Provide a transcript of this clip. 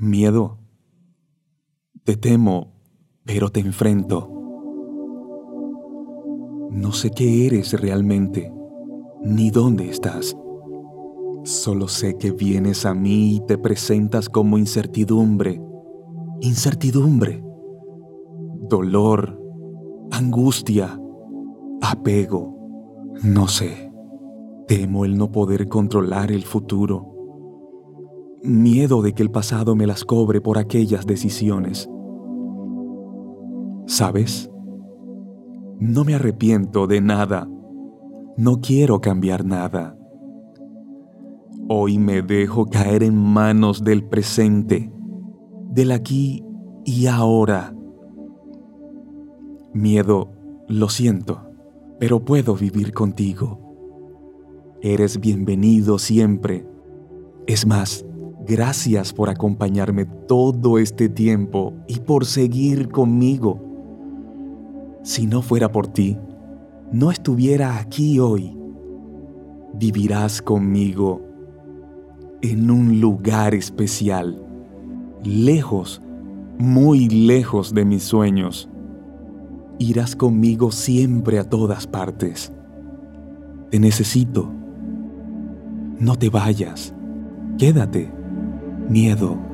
Miedo. Te temo, pero te enfrento. No sé qué eres realmente, ni dónde estás. Solo sé que vienes a mí y te presentas como incertidumbre, incertidumbre, dolor, angustia, apego, no sé. Temo el no poder controlar el futuro miedo de que el pasado me las cobre por aquellas decisiones. ¿Sabes? No me arrepiento de nada. No quiero cambiar nada. Hoy me dejo caer en manos del presente, del aquí y ahora. Miedo, lo siento, pero puedo vivir contigo. Eres bienvenido siempre. Es más, Gracias por acompañarme todo este tiempo y por seguir conmigo. Si no fuera por ti, no estuviera aquí hoy. Vivirás conmigo en un lugar especial, lejos, muy lejos de mis sueños. Irás conmigo siempre a todas partes. Te necesito. No te vayas. Quédate miedo.